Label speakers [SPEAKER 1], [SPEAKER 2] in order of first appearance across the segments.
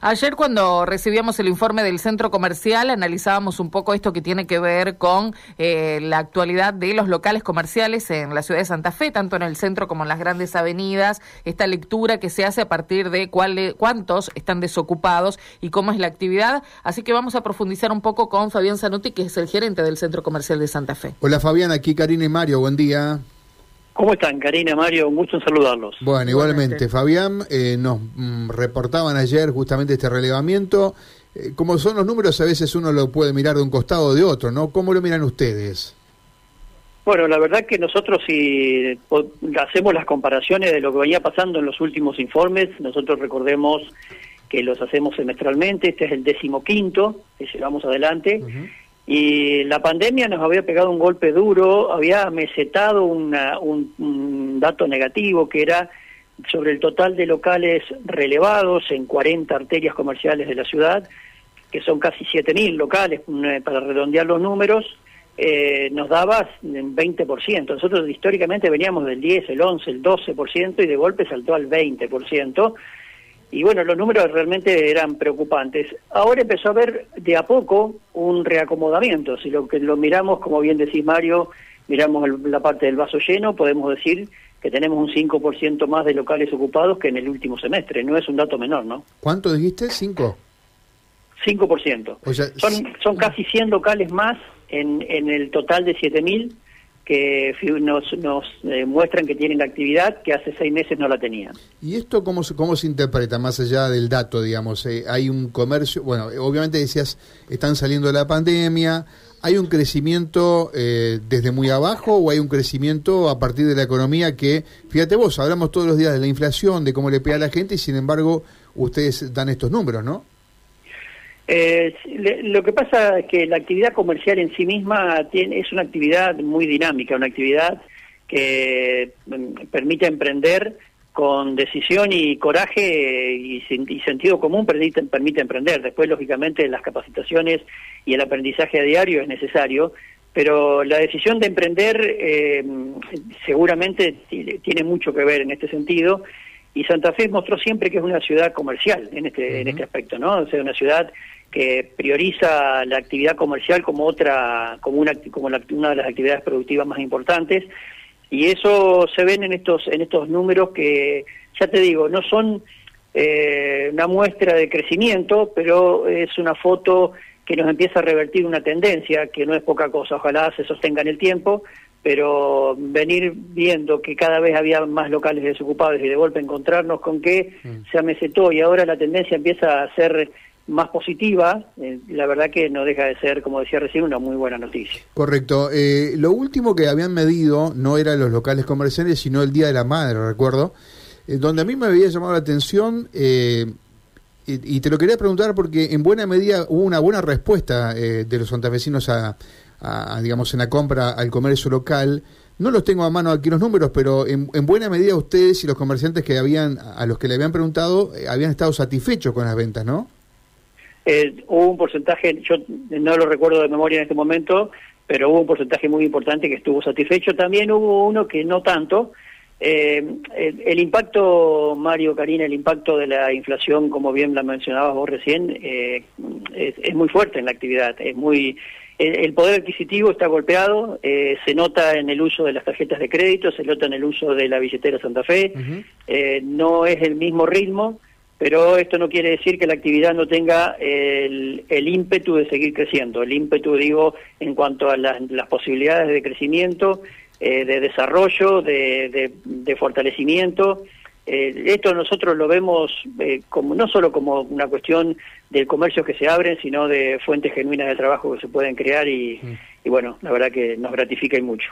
[SPEAKER 1] Ayer cuando recibíamos el informe del centro comercial analizábamos un poco esto que tiene que ver con eh, la actualidad de los locales comerciales en la ciudad de Santa Fe, tanto en el centro como en las grandes avenidas, esta lectura que se hace a partir de cuántos están desocupados y cómo es la actividad. Así que vamos a profundizar un poco con Fabián Zanuti, que es el gerente del centro comercial de Santa Fe.
[SPEAKER 2] Hola Fabián, aquí Karina y Mario, buen día.
[SPEAKER 3] ¿Cómo están, Karina, Mario? Un gusto en saludarlos.
[SPEAKER 2] Bueno, igualmente, Fabián, eh, nos mm, reportaban ayer justamente este relevamiento. Eh, como son los números, a veces uno lo puede mirar de un costado o de otro, ¿no? ¿Cómo lo miran ustedes?
[SPEAKER 3] Bueno, la verdad que nosotros si hacemos las comparaciones de lo que venía pasando en los últimos informes, nosotros recordemos que los hacemos semestralmente, este es el decimoquinto que llevamos adelante, y la pandemia nos había pegado un golpe duro, había mesetado un, dato negativo que era sobre el total de locales relevados en 40 arterias comerciales de la ciudad, que son casi 7.000 locales, mm, para redondear los números, eh, nos daba un 20%. Nosotros históricamente veníamos del 10, el 11, el 12% y de golpe saltó al 20% y bueno, los números realmente eran preocupantes. Ahora empezó a haber de a poco un reacomodamiento. Si lo que lo miramos, como bien decís Mario, miramos la parte del vaso lleno, podemos decir que tenemos un 5% más de locales ocupados que en el último semestre. No es un dato menor, ¿no?
[SPEAKER 2] ¿Cuánto dijiste? ¿5?
[SPEAKER 3] 5%. O sea, son, son casi 100 locales más en, en el total de 7.000 que nos, nos eh, muestran que tienen actividad que hace seis meses no la tenían.
[SPEAKER 2] ¿Y esto cómo, cómo se interpreta más allá del dato, digamos? Eh, hay un comercio, bueno, obviamente decías, están saliendo de la pandemia, ¿hay un crecimiento eh, desde muy abajo o hay un crecimiento a partir de la economía que, fíjate vos, hablamos todos los días de la inflación, de cómo le pega a la gente y sin embargo ustedes dan estos números, ¿no?
[SPEAKER 3] Eh, lo que pasa es que la actividad comercial en sí misma tiene, es una actividad muy dinámica, una actividad que mm, permite emprender con decisión y coraje y, sentido común permite, permite emprender. Después, lógicamente, las capacitaciones y el aprendizaje a diario es necesario, pero la decisión de emprender eh, seguramente tiene mucho que ver en este sentido y Santa Fe mostró siempre que es una ciudad comercial en este en este aspecto, ¿no? O sea, una ciudad que prioriza la actividad comercial como otra como una como una de las actividades productivas más importantes y eso se ven en estos en estos números que ya te digo no son eh, una muestra de crecimiento pero es una foto que nos empieza a revertir una tendencia que no es poca cosa ojalá se sostenga en el tiempo pero venir viendo que cada vez había más locales desocupados y de golpe encontrarnos con que mm. se amesetó y ahora la tendencia empieza a ser más positiva, eh, la verdad que no deja de ser, como decía recién, una muy buena noticia.
[SPEAKER 2] Correcto. Eh, lo último que habían medido no eran los locales comerciales, sino el Día de la Madre, recuerdo, eh, donde a mí me había llamado la atención, y, te lo quería preguntar porque en buena medida hubo una buena respuesta de los santafesinos a, a, digamos, en la compra al comercio local. No los tengo a mano aquí los números, pero en, en buena medida ustedes y los comerciantes que habían, a los que le habían preguntado, habían estado satisfechos con las ventas, ¿no?
[SPEAKER 3] Eh, hubo un porcentaje, yo no lo recuerdo de memoria en este momento, pero hubo un porcentaje muy importante que estuvo satisfecho. También hubo uno que no tanto. Eh, el, impacto, Mario, Karina, el impacto de la inflación, como bien la mencionabas vos recién, eh, es, muy fuerte en la actividad. Es muy el, poder adquisitivo está golpeado, se nota en el uso de las tarjetas de crédito, se nota en el uso de la billetera Santa Fe. no es el mismo ritmo pero esto no quiere decir que la actividad no tenga el, ímpetu de seguir creciendo. El ímpetu, digo, en cuanto a las, posibilidades de crecimiento, eh, de desarrollo, de, fortalecimiento. Eh, esto nosotros lo vemos eh, como no solo como una cuestión del comercio que se abren, sino de fuentes genuinas de trabajo que se pueden crear y, mm. bueno, la verdad que nos gratifica y mucho.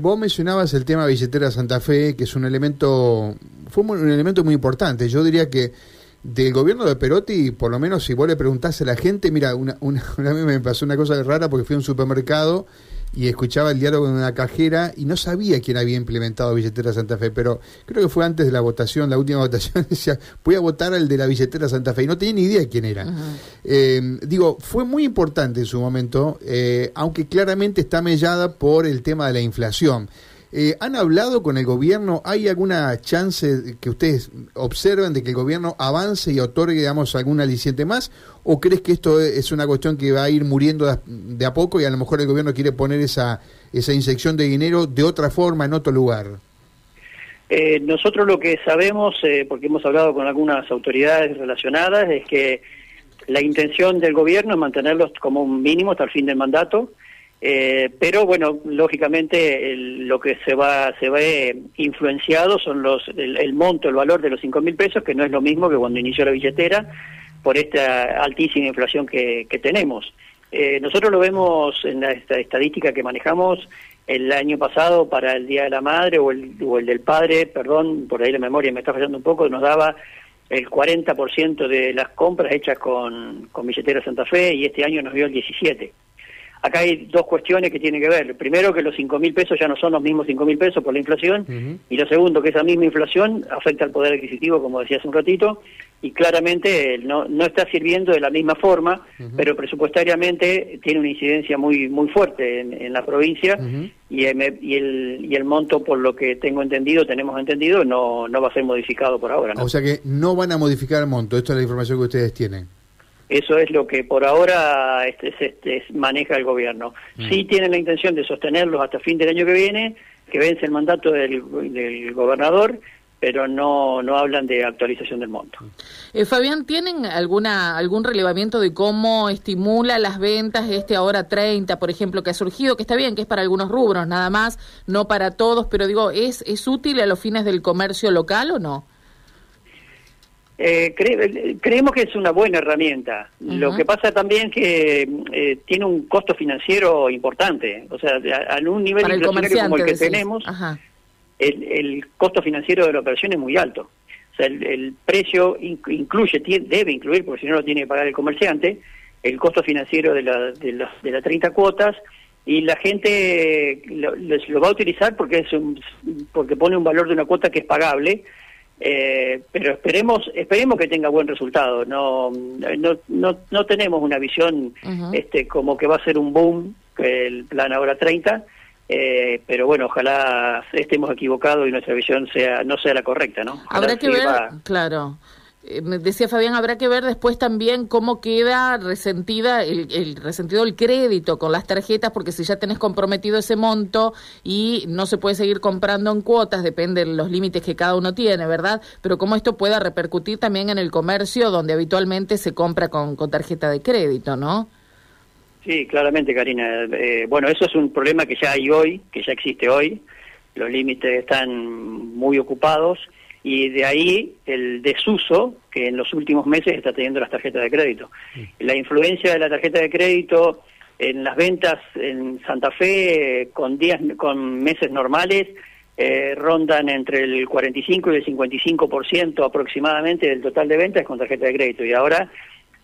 [SPEAKER 2] vos mencionabas el tema billetera Santa Fe, que es un elemento, fue un elemento muy importante. Yo diría que del gobierno de Perotti, por lo menos si vos le preguntás a la gente, mira, una, una, una vez me pasó una cosa rara porque fui a un supermercado y escuchaba el diálogo de una cajera y no sabía quién había implementado billetera Santa Fe, pero creo que fue antes de la votación, la última votación, decía, voy a votar al de la billetera Santa Fe y no tenía ni idea quién era. Eh, digo, fue muy importante en su momento, eh, aunque claramente está mellada por el tema de la inflación. Eh, ¿Han hablado con el gobierno? ¿Hay alguna chance que ustedes observen de que el gobierno avance y otorgue, digamos, algún aliciente más? ¿O crees que esto es una cuestión que va a ir muriendo de a poco y a lo mejor el gobierno quiere poner esa, esa inyección de dinero de otra forma, en otro lugar?
[SPEAKER 3] Eh, nosotros lo que sabemos, eh, porque hemos hablado con algunas autoridades relacionadas, es que la intención del gobierno es mantenerlos como un mínimo hasta el fin del mandato eh, pero bueno, lógicamente lo que se va se ve influenciado son los el, monto, el valor de los cinco mil pesos, que no es lo mismo que cuando inició la billetera, por esta altísima inflación que, tenemos. Eh, nosotros lo vemos en la estadística que manejamos el año pasado para el Día de la Madre o el, o el del Padre, perdón, por ahí la memoria me está fallando un poco, nos daba el 40% de las compras hechas con, con billetera Santa Fe y este año nos dio el 17%. Acá hay dos cuestiones que tienen que ver. Primero, que los cinco mil pesos ya no son los mismos cinco mil pesos por la inflación. Y lo segundo, que esa misma inflación afecta al poder adquisitivo, como decía hace un ratito, y claramente no, no está sirviendo de la misma forma, pero presupuestariamente tiene una incidencia muy muy fuerte en, la provincia y, el, y, el, y el monto, por lo que tengo entendido, tenemos entendido, no, no va a ser modificado por ahora.
[SPEAKER 2] O sea que no van a modificar el monto, esto es la información que ustedes tienen.
[SPEAKER 3] Eso es lo que por ahora este, este, maneja el gobierno. Mm. Sí tienen la intención de sostenerlos hasta fin del año que viene, que vence el mandato del, gobernador, pero no, no hablan de actualización del monto.
[SPEAKER 1] Eh, Fabián, ¿tienen alguna algún relevamiento de cómo estimula las ventas este ahora 30, por ejemplo, que ha surgido, que está bien, que es para algunos rubros nada más, no para todos, pero digo, ¿es, es útil a los fines del comercio local o no?
[SPEAKER 3] Eh, creemos que es una buena herramienta. Lo que pasa también que eh, tiene un costo financiero importante. O sea, a, un nivel inflacionario como el que tenemos, el, costo financiero de la operación es muy alto. O sea, el, precio incluye, debe incluir, porque si no lo tiene que pagar el comerciante, el costo financiero de, la, de, de las 30 cuotas y la gente lo, lo, va a utilizar porque es un, porque pone un valor de una cuota que es pagable eh, pero esperemos esperemos que tenga buen resultado. No no no, no tenemos una visión este como que va a ser un boom el plan ahora 30 eh, pero bueno ojalá estemos equivocados y nuestra visión sea no sea la correcta no
[SPEAKER 1] habrá que ver claro eh, decía Fabián, habrá que ver después también cómo queda resentida el, resentido el crédito con las tarjetas, porque si ya tenés comprometido ese monto y no se puede seguir comprando en cuotas, depende de los límites que cada uno tiene, ¿verdad? Pero cómo esto pueda repercutir también en el comercio donde habitualmente se compra con, con tarjeta de crédito, ¿no?
[SPEAKER 3] Sí, claramente, Karina. Eh, bueno, eso es un problema que ya hay hoy, que ya existe hoy. Los límites están muy ocupados y de ahí el desuso que en los últimos meses está teniendo las tarjetas de crédito. La influencia de la tarjeta de crédito en las ventas en Santa Fe con días con meses normales eh, rondan entre el 45 y el 55% aproximadamente del total de ventas con tarjeta de crédito y ahora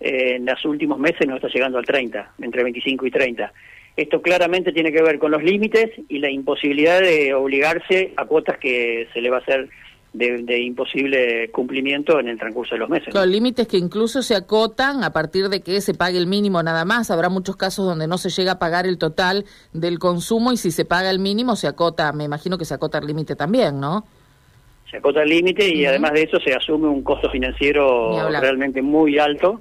[SPEAKER 3] eh, en los últimos meses no está llegando al 30, entre 25 y 30. Esto claramente tiene que ver con los límites y la imposibilidad de obligarse a cuotas que se le va a hacer de, imposible cumplimiento en el transcurso de los meses.
[SPEAKER 1] Los límites que incluso se acotan a partir de que se pague el mínimo nada más. Habrá muchos casos donde no se llega a pagar el total del consumo y si se paga el mínimo se acota, me imagino que se acota el límite también, ¿no?
[SPEAKER 3] Se acota el límite y además de eso se asume un costo financiero realmente muy alto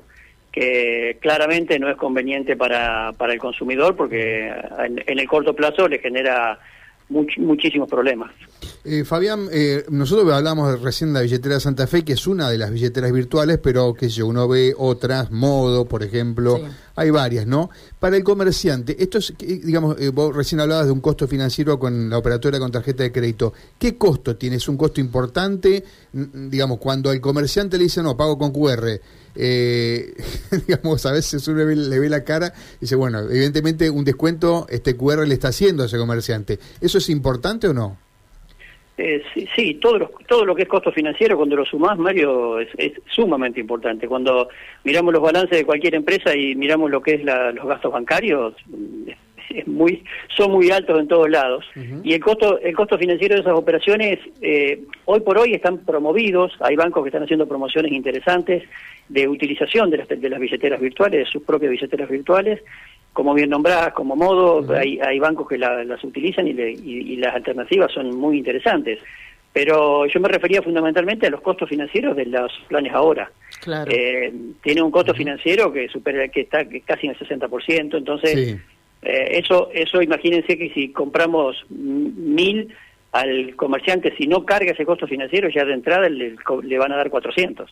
[SPEAKER 3] que claramente no es conveniente para, para el consumidor porque en el corto plazo le genera muchísimos problemas.
[SPEAKER 2] Eh, Fabián, eh, nosotros hablamos recién de la billetera de Santa Fe, que es una de las billeteras virtuales, pero que si uno ve otras, Modo, por ejemplo, hay varias, ¿no? Para el comerciante, esto es, digamos, eh, vos recién hablabas de un costo financiero con la operadora con tarjeta de crédito. ¿Qué costo tiene? ¿Es un costo importante? Digamos, cuando el comerciante le dice, no, pago con QR, eh, digamos, a veces uno le ve, la cara y dice, bueno, evidentemente un descuento este QR le está haciendo a ese comerciante. ¿Eso es importante o no?
[SPEAKER 3] Eh, sí, todo, lo, todo lo que es costo financiero, cuando lo sumás, Mario, es, sumamente importante. Cuando miramos los balances de cualquier empresa y miramos lo que es los gastos bancarios, es muy, son muy altos en todos lados. Y el costo, el costo financiero de esas operaciones, eh, hoy por hoy están promovidos, hay bancos que están haciendo promociones interesantes de utilización de las, de las billeteras virtuales, de sus propias billeteras virtuales, como bien nombradas, como modo, hay, hay bancos que las utilizan y, y, las alternativas son muy interesantes. Pero yo me refería fundamentalmente a los costos financieros de los planes ahora.
[SPEAKER 1] Claro.
[SPEAKER 3] Eh, tiene un costo financiero que supera que está casi en el 60%, entonces eh, eso eso imagínense que si compramos mil al comerciante si no carga ese costo financiero ya de entrada le, le van a dar 400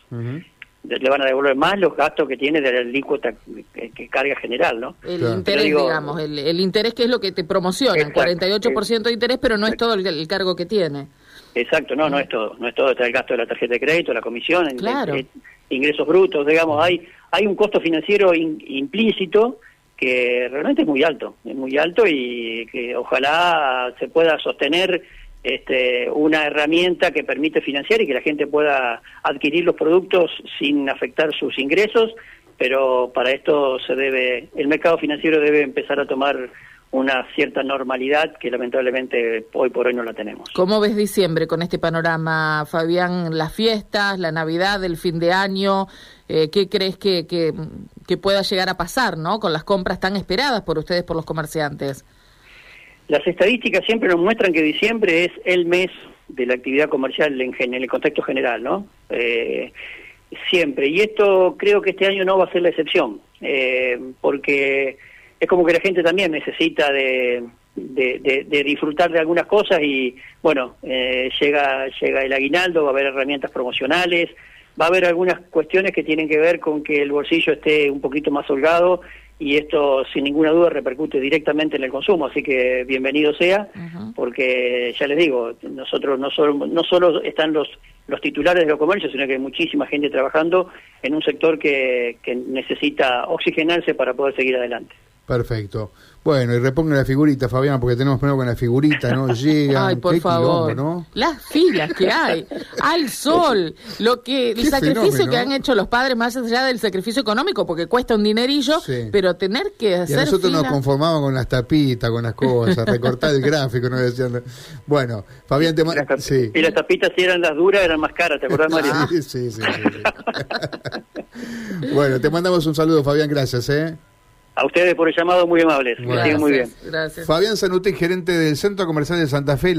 [SPEAKER 3] le van a devolver más los gastos que tiene de la alícuota que, carga general, ¿no?
[SPEAKER 1] El interés, digamos, el, interés que es lo que te promociona, el 48% de interés, pero no es todo el, cargo que tiene.
[SPEAKER 3] Exacto, no, no es todo, no es todo, está el gasto de la tarjeta de crédito, la comisión, ingresos brutos, digamos, hay hay un costo financiero implícito que realmente es muy alto, es muy alto y que ojalá se pueda sostener este, una herramienta que permite financiar y que la gente pueda adquirir los productos sin afectar sus ingresos, pero para esto se debe, el mercado financiero debe empezar a tomar una cierta normalidad que lamentablemente hoy por hoy no la tenemos.
[SPEAKER 1] ¿Cómo ves diciembre con este panorama, Fabián? Las fiestas, la Navidad, el fin de año, eh, ¿qué crees que, que, que pueda llegar a pasar, no? Con las compras tan esperadas por ustedes, por los comerciantes.
[SPEAKER 3] Las estadísticas siempre nos muestran que diciembre es el mes de la actividad comercial en, en el contexto general, ¿no? Eh, siempre. Y esto creo que este año no va a ser la excepción, eh, porque es como que la gente también necesita de, de, disfrutar de algunas cosas y, bueno, eh, llega, llega el aguinaldo, va a haber herramientas promocionales, va a haber algunas cuestiones que tienen que ver con que el bolsillo esté un poquito más holgado y esto sin ninguna duda repercute directamente en el consumo, así que bienvenido sea, porque ya les digo, nosotros no solo, no solo están los, los titulares de los comercios, sino que hay muchísima gente trabajando en un sector que, que necesita oxigenarse para poder seguir adelante.
[SPEAKER 2] Perfecto. Bueno, y reponga la figurita, Fabián, porque tenemos problema con la figurita, ¿no? Llega.
[SPEAKER 1] Ay, por favor. ¿no? Las filas que hay, al sol, lo que el sacrificio que han hecho los padres, más allá del sacrificio económico, porque cuesta un dinerillo, pero tener que hacer.
[SPEAKER 2] Y nosotros nos conformamos con las tapitas, con las cosas, recortar el gráfico, ¿no? Decían, bueno, Fabián, te.
[SPEAKER 3] Sí. Y las tapitas, si eran las duras, eran más caras, ¿te acordás, María?
[SPEAKER 2] sí, sí. sí. bueno, te mandamos un saludo, Fabián, gracias, ¿eh?
[SPEAKER 3] A ustedes por el llamado, muy amables. muy bien.
[SPEAKER 2] Fabián Zanuti, gerente del Centro Comercial de Santa Fe.